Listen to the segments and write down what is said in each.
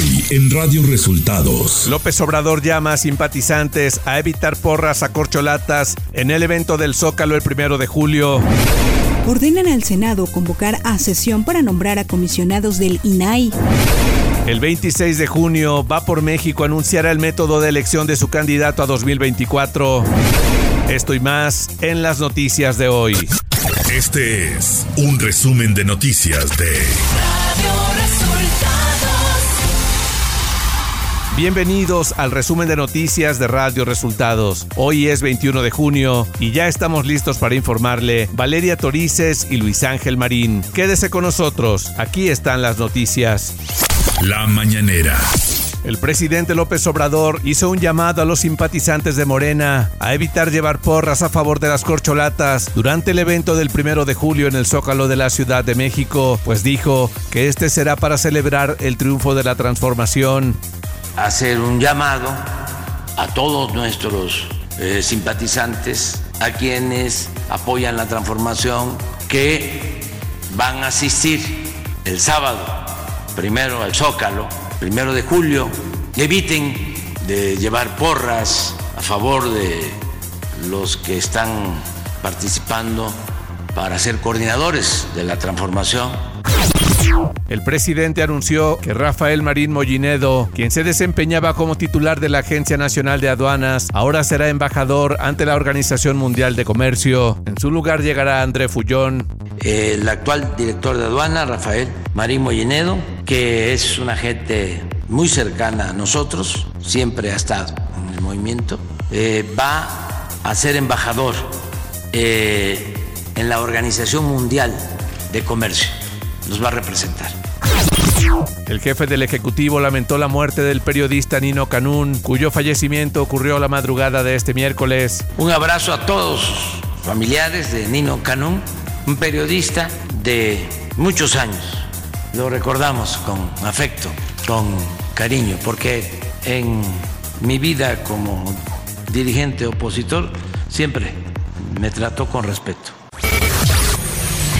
Hoy en Radio Resultados. López Obrador llama a simpatizantes a evitar porras a corcholatas en el evento del Zócalo el primero de julio. Ordenan al Senado convocar a sesión para nombrar a comisionados del INAI. El 26 de junio va por México anunciará el método de elección de su candidato a 2024. Esto y más en las noticias de hoy. Este es un resumen de noticias de Bienvenidos al resumen de noticias de Radio Resultados. Hoy es 21 de junio y ya estamos listos para informarle Valeria Torices y Luis Ángel Marín. Quédese con nosotros, aquí están las noticias. La mañanera. El presidente López Obrador hizo un llamado a los simpatizantes de Morena a evitar llevar porras a favor de las corcholatas durante el evento del primero de julio en el Zócalo de la Ciudad de México, pues dijo que este será para celebrar el triunfo de la transformación. Hacer un llamado a todos nuestros eh, simpatizantes, a quienes apoyan la transformación, que van a asistir el sábado primero al Zócalo, primero de julio, eviten de llevar porras a favor de los que están participando para ser coordinadores de la transformación. El presidente anunció que Rafael Marín Mollinedo, quien se desempeñaba como titular de la Agencia Nacional de Aduanas, ahora será embajador ante la Organización Mundial de Comercio. En su lugar llegará André Fullón. El actual director de aduana, Rafael Marín Mollinedo, que es una gente muy cercana a nosotros, siempre ha estado en el movimiento, eh, va a ser embajador eh, en la Organización Mundial de Comercio. Nos va a representar. El jefe del Ejecutivo lamentó la muerte del periodista Nino Canún, cuyo fallecimiento ocurrió la madrugada de este miércoles. Un abrazo a todos los familiares de Nino Canún, un periodista de muchos años lo recordamos con afecto, con cariño, porque en mi vida como dirigente opositor siempre me trató con respeto.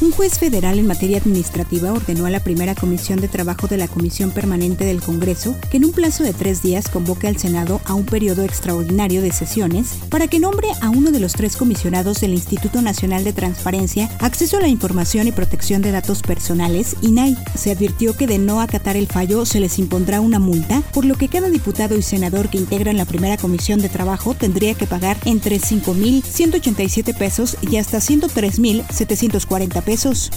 Un juez federal en materia administrativa ordenó a la primera comisión de trabajo de la Comisión Permanente del Congreso que en un plazo de tres días convoque al Senado a un periodo extraordinario de sesiones para que nombre a uno de los tres comisionados del Instituto Nacional de Transparencia, Acceso a la Información y Protección de Datos Personales, INAI. Se advirtió que de no acatar el fallo se les impondrá una multa, por lo que cada diputado y senador que integran la primera comisión de trabajo tendría que pagar entre 5.187 pesos y hasta 103.740 pesos pesos.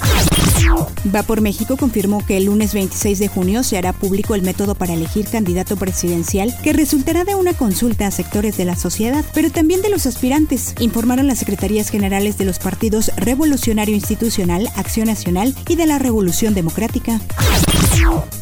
Va por México confirmó que el lunes 26 de junio se hará público el método para elegir candidato presidencial que resultará de una consulta a sectores de la sociedad, pero también de los aspirantes, informaron las secretarías generales de los partidos Revolucionario Institucional, Acción Nacional y de la Revolución Democrática.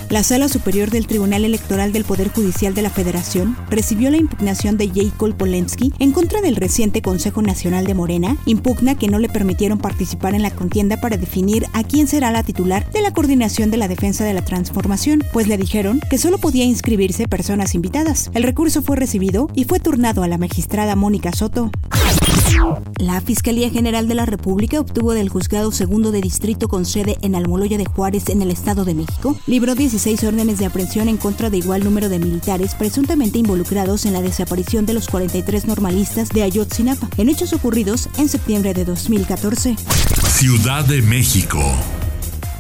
La Sala Superior del Tribunal Electoral del Poder Judicial de la Federación recibió la impugnación de Jacob Polensky en contra del reciente Consejo Nacional de Morena, impugna que no le permitieron participar en la contienda para definir a quién será la titular de la Coordinación de la Defensa de la Transformación, pues le dijeron que solo podía inscribirse personas invitadas. El recurso fue recibido y fue turnado a la magistrada Mónica Soto. La Fiscalía General de la República obtuvo del Juzgado Segundo de Distrito con sede en Almoloya de Juárez, en el Estado de México, libró 16 órdenes de aprehensión en contra de igual número de militares presuntamente involucrados en la desaparición de los 43 normalistas de Ayotzinapa, en hechos ocurridos en septiembre de 2014. Ciudad de México.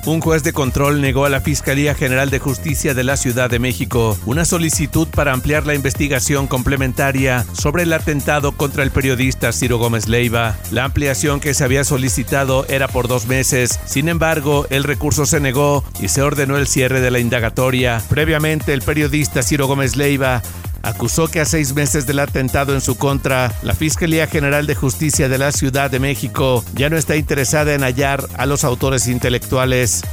Un juez de control negó a la Fiscalía General de Justicia de la Ciudad de México una solicitud para ampliar la investigación complementaria sobre el atentado contra el periodista Ciro Gómez Leiva. La ampliación que se había solicitado era por dos meses, sin embargo, el recurso se negó y se ordenó el cierre de la indagatoria. Previamente, el periodista Ciro Gómez Leiva acusó que a seis meses del atentado en su contra, la Fiscalía General de Justicia de la Ciudad de México ya no está interesada en hallar a los autores intelectuales.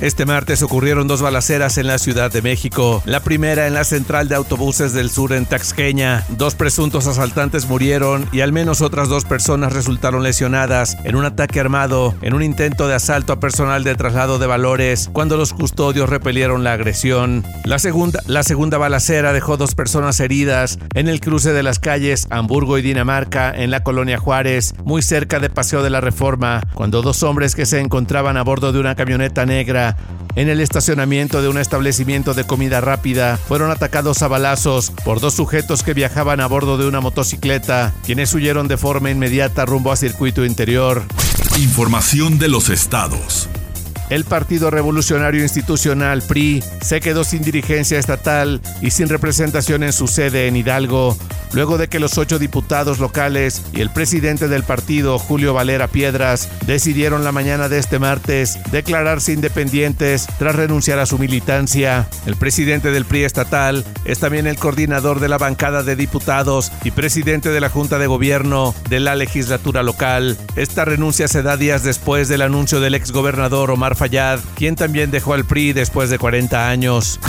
Este martes ocurrieron dos balaceras en la Ciudad de México. La primera en la central de autobuses del sur en Taxqueña. Dos presuntos asaltantes murieron y al menos otras dos personas resultaron lesionadas en un ataque armado en un intento de asalto a personal de traslado de valores cuando los custodios repelieron la agresión. La segunda, la segunda balacera dejó dos personas heridas en el cruce de las calles Hamburgo y Dinamarca en la colonia Juárez, muy cerca de Paseo de la Reforma, cuando dos hombres que se encontraban a bordo de una camioneta negra en el estacionamiento de un establecimiento de comida rápida fueron atacados a balazos por dos sujetos que viajaban a bordo de una motocicleta, quienes huyeron de forma inmediata rumbo a circuito interior. Información de los estados. El Partido Revolucionario Institucional PRI se quedó sin dirigencia estatal y sin representación en su sede en Hidalgo, luego de que los ocho diputados locales y el presidente del partido, Julio Valera Piedras, decidieron la mañana de este martes declararse independientes tras renunciar a su militancia. El presidente del PRI estatal es también el coordinador de la bancada de diputados y presidente de la Junta de Gobierno de la legislatura local. Esta renuncia se da días después del anuncio del exgobernador Omar Fayad, quien también dejó al PRI después de 40 años.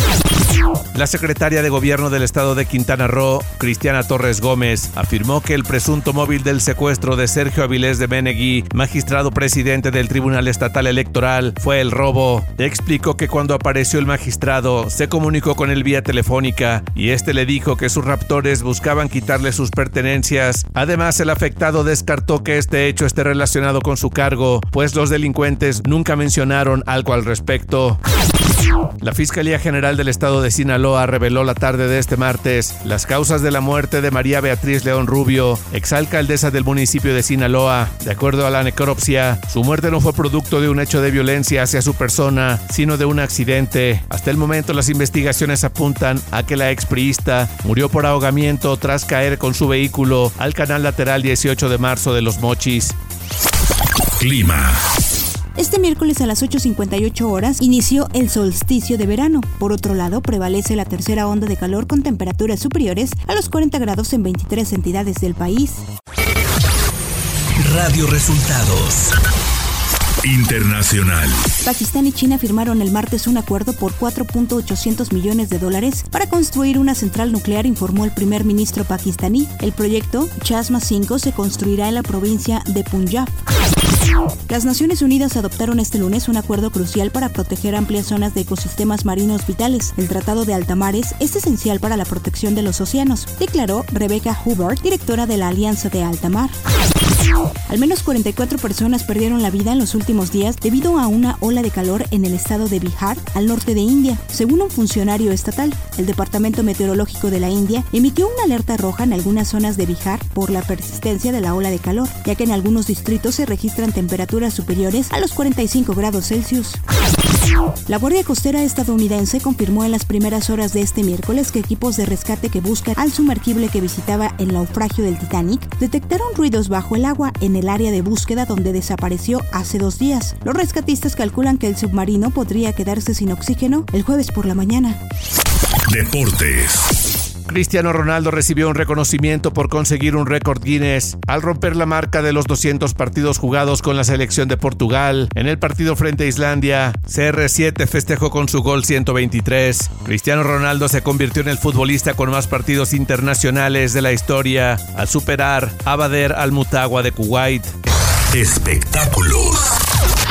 La secretaria de Gobierno del Estado de Quintana Roo, Cristiana Torres Gómez, afirmó que el presunto móvil del secuestro de Sergio Avilés de Menegui, magistrado presidente del Tribunal Estatal Electoral, fue el robo. Explicó que cuando apareció el magistrado, se comunicó con él vía telefónica y este le dijo que sus raptores buscaban quitarle sus pertenencias. Además, el afectado descartó que este hecho esté relacionado con su cargo, pues los delincuentes nunca mencionaron algo al respecto. La Fiscalía General del Estado de Sinaloa reveló la tarde de este martes las causas de la muerte de María Beatriz León Rubio, exalcaldesa del municipio de Sinaloa. De acuerdo a la necropsia, su muerte no fue producto de un hecho de violencia hacia su persona, sino de un accidente. Hasta el momento las investigaciones apuntan a que la expriista murió por ahogamiento tras caer con su vehículo al canal lateral 18 de marzo de Los Mochis. Clima. Este miércoles a las 8.58 horas inició el solsticio de verano. Por otro lado, prevalece la tercera onda de calor con temperaturas superiores a los 40 grados en 23 entidades del país. Radio Resultados. Internacional. Pakistán y China firmaron el martes un acuerdo por 4.800 millones de dólares para construir una central nuclear, informó el primer ministro pakistaní. El proyecto Chasma 5 se construirá en la provincia de Punjab. Las Naciones Unidas adoptaron este lunes un acuerdo crucial para proteger amplias zonas de ecosistemas marinos vitales. El Tratado de Altamares es esencial para la protección de los océanos, declaró Rebecca Hubert, directora de la Alianza de Altamar. Al menos 44 personas perdieron la vida en los últimos días debido a una ola de calor en el estado de Bihar, al norte de India. Según un funcionario estatal, el Departamento Meteorológico de la India emitió una alerta roja en algunas zonas de Bihar por la persistencia de la ola de calor, ya que en algunos distritos se registran temperaturas superiores a los 45 grados Celsius. La Guardia Costera estadounidense confirmó en las primeras horas de este miércoles que equipos de rescate que buscan al sumergible que visitaba el naufragio del Titanic detectaron ruidos bajo el agua en el área de búsqueda donde desapareció hace dos días. Los rescatistas calculan que el submarino podría quedarse sin oxígeno el jueves por la mañana. Deportes. Cristiano Ronaldo recibió un reconocimiento por conseguir un récord Guinness al romper la marca de los 200 partidos jugados con la selección de Portugal. En el partido frente a Islandia, CR7 festejó con su gol 123. Cristiano Ronaldo se convirtió en el futbolista con más partidos internacionales de la historia al superar a Bader Al-Mutagua de Kuwait. Espectáculos.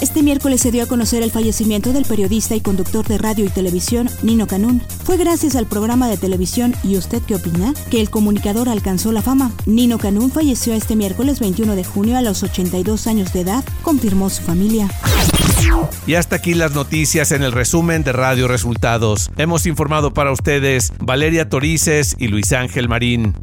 Este miércoles se dio a conocer el fallecimiento del periodista y conductor de radio y televisión Nino Canún. Fue gracias al programa de televisión ¿Y usted qué opina? que el comunicador alcanzó la fama. Nino Canún falleció este miércoles 21 de junio a los 82 años de edad, confirmó su familia. Y hasta aquí las noticias en el resumen de Radio Resultados. Hemos informado para ustedes Valeria Torices y Luis Ángel Marín.